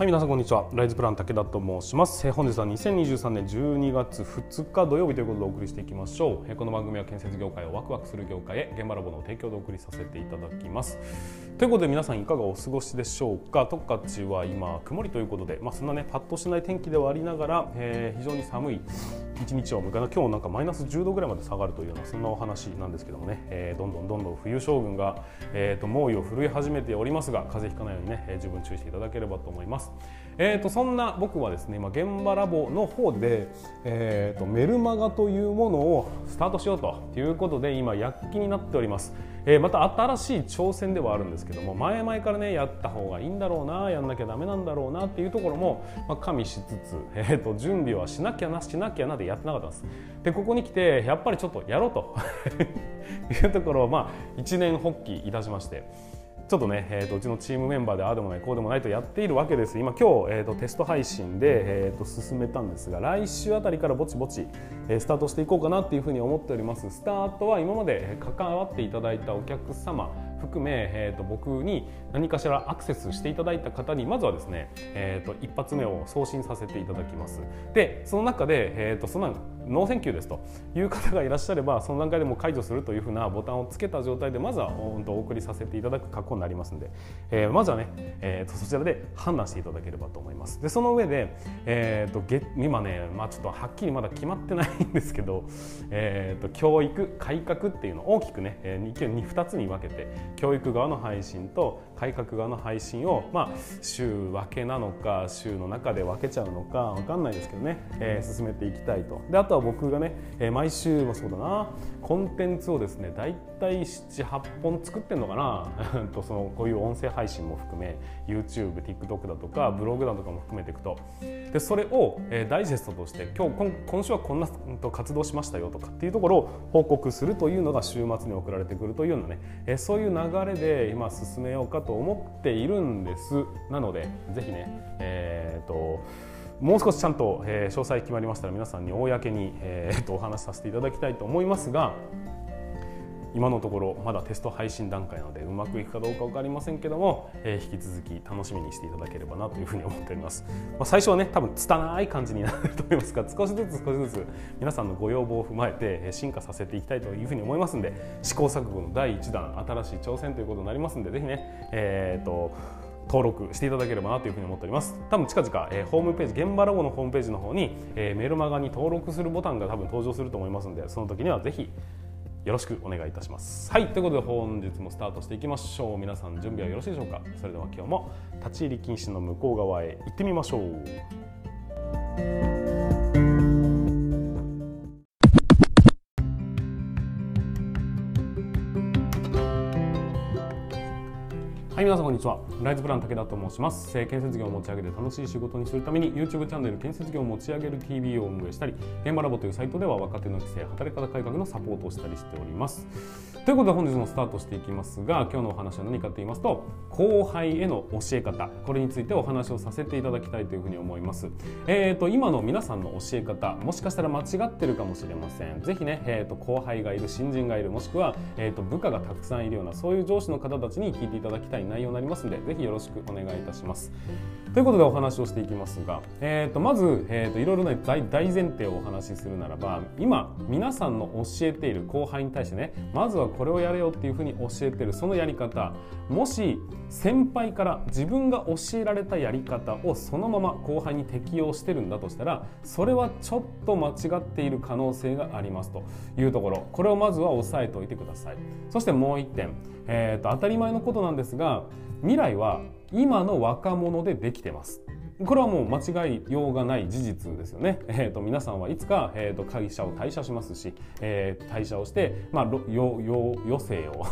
はい皆さんこんにちは。ライズプラン武田と申します。え本日は2023年12月2日土曜日ということでお送りしていきましょう。この番組は建設業界をワクワクする業界へ現場ラボの提供でお送りさせていただきます。ということで皆さんいかがお過ごしでしょうか？十勝は今曇りということでまあそんなねパッとしない天気ではありながら、えー非常に寒い一日を迎えな今日なんかマイナス10度ぐらいまで下がるというようなそんなお話なんですけどもね、えーどんどんどんどん冬将軍が、えーと猛威を振るい始めておりますが風邪ひかないようにね、えー十分注意していただければと思います。えー、とそんな僕はですね今現場ラボの方で、えー、とメルマガというものをスタートしようということで今躍起になっております。えーまた新しい挑戦ではあるんですけども前々からねやった方がいいんだろうなやんなきゃダメなんだろうなっていうところも、まあ、加味しつつ、えー、と準備はしなきゃなしなきゃなでやってなかったんです。でここに来てやっぱりちょっとやろうと。いうところを、まあ、一年発起いたしまして。ちょっとね、えー、とうちのチームメンバーでああでもないこうでもないとやっているわけです。今今日、えー、とテスト配信で、えー、と進めたんですが来週あたりからぼちぼち、えースタートしていこうかなっていうふうに思っております。スタートは今まで関わっていただいたお客様含め、えー、と僕に何かしらアクセスしていただいた方にまずはですね、えー、と一発目を送信させていただきます。でその中で、えー、とそんなNo thank you ですという方がいらっしゃればその段階でも解除するというふうなボタンをつけた状態でまずはお送りさせていただく格好になりますので、えーまずはね、えー、とそちらで判断していただければと思います。でその上で、えー、とげ今ね、まあ、ちょっとはっきりまだ決まってないんですけど、えー、と教育改革っていうのを大きくね、2, 2つに分けて教育側の配信と改革側の配信を、まあ、週分けなのか週の中で分けちゃうのか分かんないですけどね、えー進めていきたいと。であとは僕がね、えー毎週もそうだな。コンテンツをですね大体78本作ってんのかな。とそのこういう音声配信も含め YouTubeTikTok だとかブログだとかも含めていくと。でそれを、えーダイジェストとして今日今今週はこんな活動しましたよとかっていうところを報告するというのが週末に送られてくるというようなね、えーそういう流れで今進めようかと思っているんです。なのでぜひねえー、ともう少しちゃんと、えー詳細決まりましたら皆さんに公に、えーとお話しさせていただきたいと思いますが今のところまだテスト配信段階なのでうまくいくかどうか分かりませんけども、えー引き続き楽しみにしていただければなというふうに思っております、まあ、最初はね多分拙い感じになると思いますが少しずつ少しずつ皆さんのご要望を踏まえてえ進化させていきたいというふうに思いますんで試行錯誤の第1弾新しい挑戦ということになりますんでぜひねえーと登録していただければなというふうに思っております。多分近々、えーホームページ現場ラボのホームページの方に、えーメルマガに登録するボタンが多分登場すると思いますのでその時にはぜひよろしくお願いいたします。はいということで本日もスタートしていきましょう。皆さん準備はよろしいでしょうか？それでは今日も立ち入り禁止の向こう側へ行ってみましょう。皆さんこんにちは。ライズプラン武田と申します。建設業を持ち上げて楽しい仕事にするために YouTube チャンネル建設業を持ち上げる TV を運営したり、現場ラボというサイトでは若手の規制、働き方改革のサポートをしたりしております。ということで本日もスタートしていきますが、今日のお話は何かと言いますと、後輩への教え方、これについてお話をさせていただきたいというふうに思います。えー、と今の皆さんの教え方、もしかしたら間違ってるかもしれません。ぜひね、えー、と後輩がいる、新人がいる、もしくは、えー、と部下がたくさんいるようなそういう上司の方たちに聞いていただきたい内容になりますので、ぜひよろしくお願いいたします。ということでお話をしていきますが、えー、とまず、えー、といろいろな大前提をお話しするならば今皆さんの教えている後輩に対してねまずはこれをやれよっていうふうに教えてるそのやり方もし先輩から自分が教えられたやり方をそのまま後輩に適用してるんだとしたらそれはちょっと間違っている可能性がありますというところこれをまずは押さえておいてくださいそしてもう一点、えー、と当たり前のことなんですが未来は今の若者でできてますこれはもう間違いようがない事実ですよね。えー、と皆さんはいつか、えー、と会社を退社しますし、えー退社をして、まあ、よよ余生を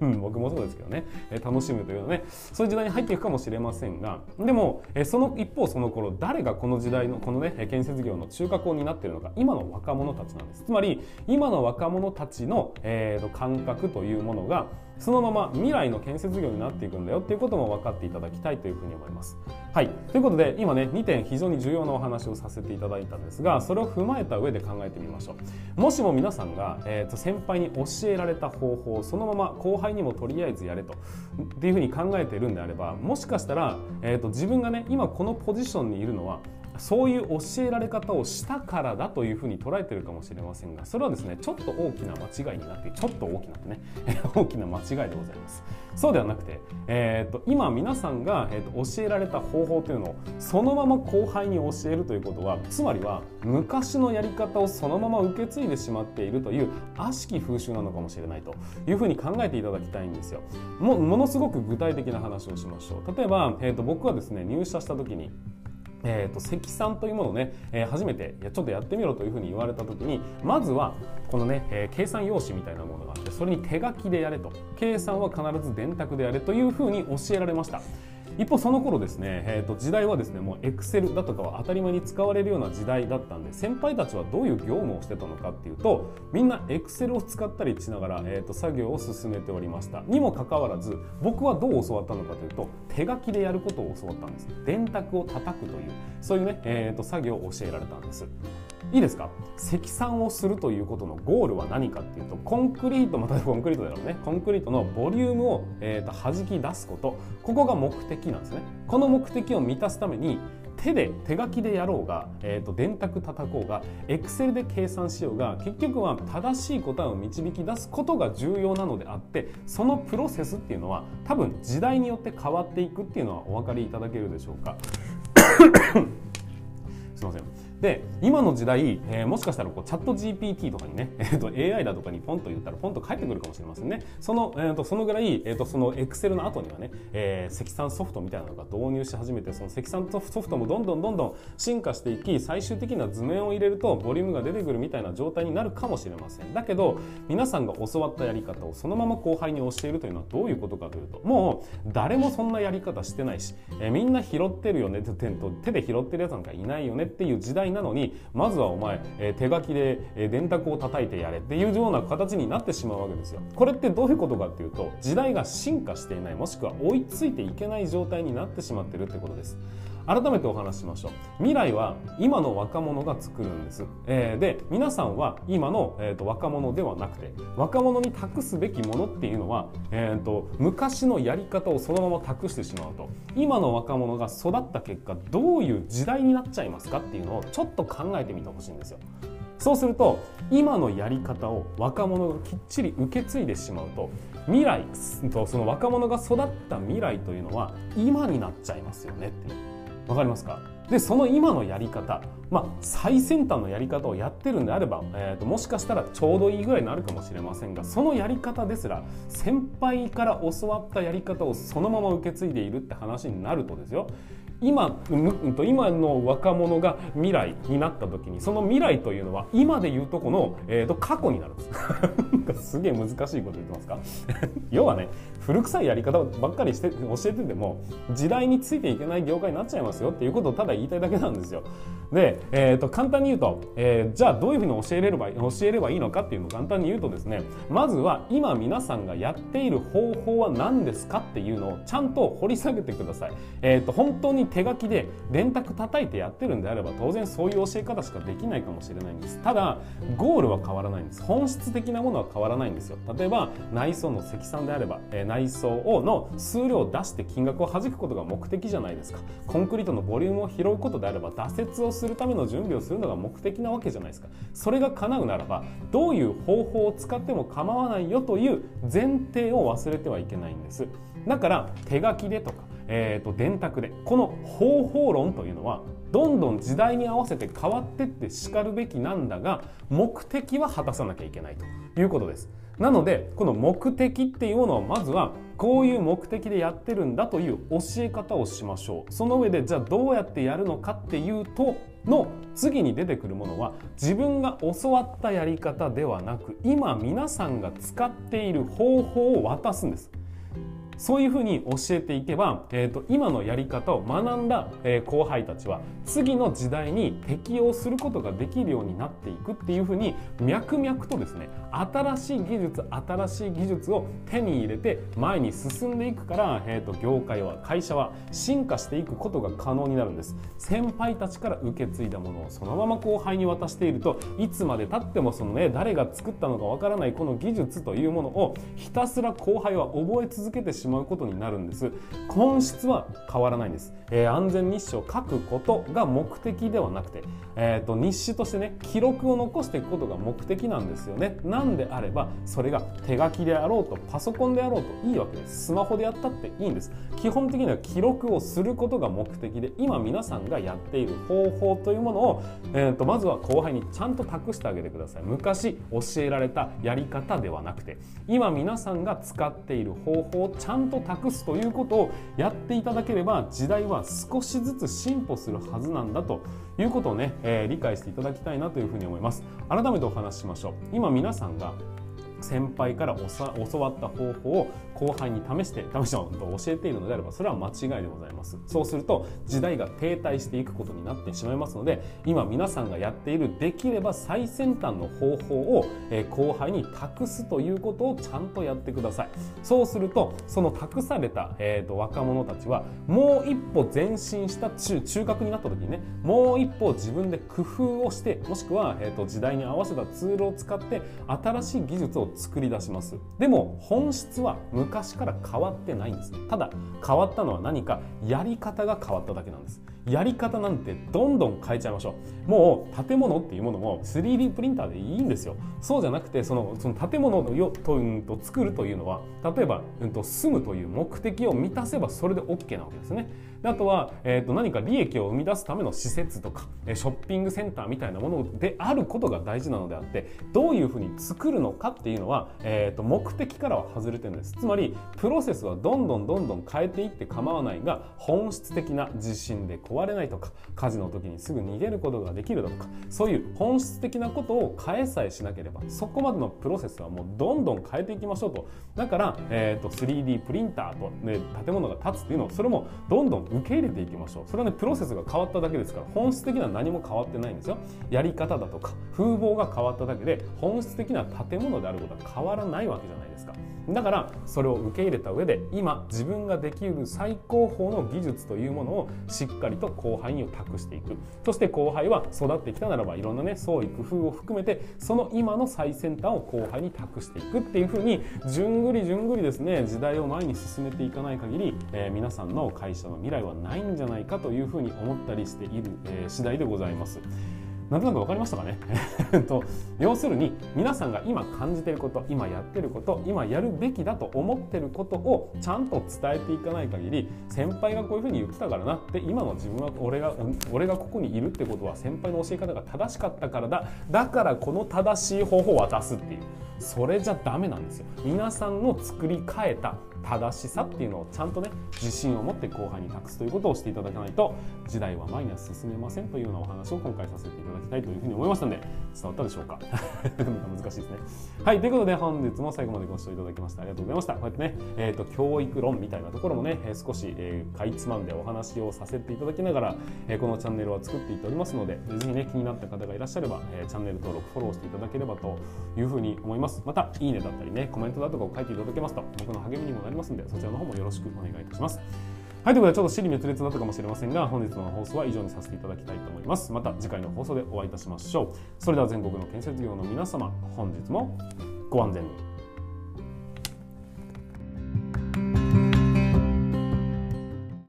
僕もそうですけどね、えー楽しむというようなねそういう時代に入っていくかもしれませんがでも、えーその一方その頃誰がこの時代のこのね建設業の中核を担っているのか今の若者たちなんです。つまり今の若者たちの、えー、と感覚というものがそのまま未来の建設業になっていくんだよっていうことも分かっていただきたいというふうに思います。はいということで今ね2点非常に重要なお話をさせていただいたんですがそれを踏まえた上で考えてみましょうもしも皆さんが、えーと、先輩に教えられた方法をそのまま後輩にもとりあえずやれとっていうふうに考えているんであればもしかしたら、えーと自分がね今このポジションにいるのはそういう教えられ方をしたからだというふうに捉えてるかもしれませんがそれはですねちょっと大きな間違いになってちょっと大きなってね 大きな間違いでございます。そうではなくて、えーと、今皆さんが、えーと、教えられた方法というのをそのまま後輩に教えるということはつまりは昔のやり方をそのまま受け継いでしまっているという悪しき風習なのかもしれないというふうに考えていただきたいんですよ。もものすごく具体的な話をしましょう。例えば、えーと僕はですね入社した時にえーと、積算というものをね、えー、初めてちょっとやってみろというふうに言われた時にまずはこのね、えー、計算用紙みたいなものがあってそれに手書きでやれと計算は必ず電卓でやれというふうに教えられました。一方その頃ですね、えー、と時代はですねもうエクセルだとかは当たり前に使われるような時代だったんで先輩たちはどういう業務をしてたのかっていうとみんなエクセルを使ったりしながら、えー、と作業を進めておりました。にもかかわらず僕はどう教わったのかというと手書きでやることを教わったんです。電卓を叩くというそういうね、えー、と作業を教えられたんです。いいですか？積算をするということのゴールは何かっていうとコンクリートまたコンクリートだろうね。コンクリートのボリュームを、えー、と弾き出すこと。ここが目的なんですね。この目的を満たすために手で手書きでやろうが、えー、と電卓叩こうがエクセルで計算しようが結局は正しい答えを導き出すことが重要なのであってそのプロセスっていうのは多分時代によって変わっていくっていうのはお分かりいただけるでしょうか。すいません。で今の時代、えー、もしかしたらこうチャット GPT とかにね、えーと、AI だとかにポンと言ったらポンと返ってくるかもしれませんね。その,、えーと、そのぐらい、えーと、その Excel の後にはね、えー、積算ソフトみたいなのが導入し始めてその積算ソフトもどんどんどんどん進化していき最終的な図面を入れるとボリュームが出てくるみたいな状態になるかもしれません。だけど皆さんが教わったやり方をそのまま後輩に教えるというのはどういうことかというともう誰もそんなやり方してないし、えー、みんな拾ってるよねって手で拾ってるやつなんかいないよねっていう時代なのにまずはお前、えー、手書きで、え、電卓を叩いてやれっていうような形になってしまうわけですよ。これってどういうことかっていうと時代が進化していないもしくは追いついていけない状態になってしまってるってことです。改めてお話ししましょう。未来は今の若者が作るんです、えー、で皆さんは今の、えーと、若者ではなくて若者に託すべきものっていうのは、えーと、昔のやり方をそのまま託してしまうと。今の若者が育った結果どういう時代になっちゃいますかっていうのをちょっと考えてみてほしいんですよ。そうすると今のやり方を若者がきっちり受け継いでしまうと未来とその若者が育った未来というのは今になっちゃいますよねって。わかりますか？でその今のやり方、まあ、最先端のやり方をやってるんであれば、えーと、もしかしたらちょうどいいぐらいになるかもしれませんがそのやり方ですら先輩から教わったやり方をそのまま受け継いでいるって話になるとですよ。今今の若者が未来になった時にその未来というのは今でいうとこの、えー、と過去になるんです。すげえ難しいこと言ってますか？要はね古臭いやり方ばっかりして教えてても時代についていけない業界になっちゃいますよっていうことをただ言いたいだけなんですよ。で、えー、と簡単に言うと、えー、じゃあどういうふうに教えれれば教えればいいのかっていうのを簡単に言うとですねまずは今皆さんがやっている方法は何ですかっていうのをちゃんと掘り下げてください。えー、と本当に手書きで電卓叩いてやってるんであれば当然そういう教え方しかできないかもしれないんですただゴールは変わらないんです本質的なものは変わらないんですよ。例えば内装の積算であれば、えー、内装をの数量を出して金額を弾くことが目的じゃないですか。コンクリートのボリュームを拾うことであれば挫折をするための準備をするのが目的なわけじゃないですか。それが叶うならばどういう方法を使っても構わないよという前提を忘れてはいけないんです。だから手書きでとかえーと、電卓でこの方法論というのはどんどん時代に合わせて変わってってしかるべきなんだが目的は果たさなきゃいけないということです。なのでこの目的っていうものをまずはこういう目的でやってるんだという教え方をしましょうその上でじゃあどうやってやるのかっていうとの次に出てくるものは自分が教わったやり方ではなく今皆さんが使っている方法を渡すんですそういうふうに教えていけば、えーと、今のやり方を学んだ、えー、後輩たちは次の時代に適応することができるようになっていくっていうふうに脈々とですね新しい技術新しい技術を手に入れて前に進んでいくから、えーと、業界は会社は進化していくことが可能になるんです。先輩たちから受け継いだものをそのまま後輩に渡しているといつまでたってもそのね誰が作ったのかわからないこの技術というものをひたすら後輩は覚え続けてしまう。まうことになるんです。本質は変わらないんです、えー、安全日誌を書くことが目的ではなくて、えーと、日誌としてね記録を残していくことが目的なんですよね。なんであればそれが手書きであろうとパソコンであろうといいわけです。スマホでやったっていいんです。基本的には記録をすることが目的で今皆さんがやっている方法というものを、えーとまずは後輩にちゃんと託してあげてください。昔教えられたやり方ではなくて今皆さんが使っている方法をちゃんんと託すということをやっていただければ時代は少しずつ進歩するはずなんだということをね、えー、理解していただきたいなというふうに思います。改めてお話ししましょう。今皆さんが先輩から教わった方法を後輩に試して試して教えているのであればそれは間違いでございます。そうすると時代が停滞していくことになってしまいますので今皆さんがやっているできれば最先端の方法を後輩に託すということをちゃんとやってください。そうするとその託された、えーと、若者たちはもう一歩前進した中中核になった時にねもう一歩自分で工夫をしてもしくは、えーと時代に合わせたツールを使って新しい技術を作り出します。でも本質は昔から変わってないんですただ変わったのは何かやり方が変わっただけなんです。やり方なんてどんどん変えちゃいましょう。もう建物っていうものも 3D プリンターでいいんですよ。そうじゃなくてそのその建物をよと、うん、と作るというのは例えば、うん、と住むという目的を満たせばそれで OK なわけですね。あとは、えー、と何か利益を生み出すための施設とかショッピングセンターみたいなものであることが大事なのであってどういうふうに作るのかっていうのは、えー、と目的からは外れてるんです。つまりプロセスはどんどんどんどん変えていって構わないが本質的な地震で壊れないとか火事の時にすぐ逃げることができるだとかそういう本質的なことを変えさえしなければそこまでのプロセスはもうどんどん変えていきましょうと。だから、えー、と 3D プリンターと、ね、建物が建つっていうのをそれもどんどん受け入れていきましょう。それはねプロセスが変わっただけですから本質的には何も変わってないんですよ。やり方だとか風貌が変わっただけで本質的な建物であることは変わらないわけじゃないですか。だからそれを受け入れた上で今自分ができる最高峰の技術というものをしっかりと後輩に託していく。そして後輩は育ってきたならばいろんなね創意工夫を含めてその今の最先端を後輩に託していく。っていうふうにじゅんぐりじゅんぐりですね時代を前に進めていかない限り、えー、皆さんの会社の未来はないんじゃないかというふうに思ったりしている、えー、次第でございます。なんとなく分かりましたかね？と要するに皆さんが今感じてること今やってること今やるべきだと思ってることをちゃんと伝えていかない限り先輩がこういうふうに言ってたからなって今の自分は俺が俺がここにいるってことは先輩の教え方が正しかったからだ。だからこの正しい方法を渡すっていう。それじゃダメなんですよ。皆さんの作り変えた正しさっていうのをちゃんとね自信を持って後輩に託すということをしていただかないと時代は前には進めませんというようなお話を今回させていただきたいというふうに思いましたので伝わったでしょうか難しいですね。はい。ということで本日も最後までご視聴いただきましてありがとうございました。こうやってね、えーと、教育論みたいなところもね、えー、少し、えー、かいつまんでお話をさせていただきながら、えー、このチャンネルは作っていっておりますのでぜひね気になった方がいらっしゃれば、えー、チャンネル登録フォローしていただければというふうに思います。またいいねだったりねコメントだとかを書いていただけますと僕の励みにもなりありますのでそちらの方もよろしくお願いいたします。はい、ということで、ちょっと尻滅裂になったかもしれませんが、本日の放送は以上にさせていただきたいと思います。また次回の放送でお会いいたしましょう。それでは全国の建設業の皆様、本日もご安全に。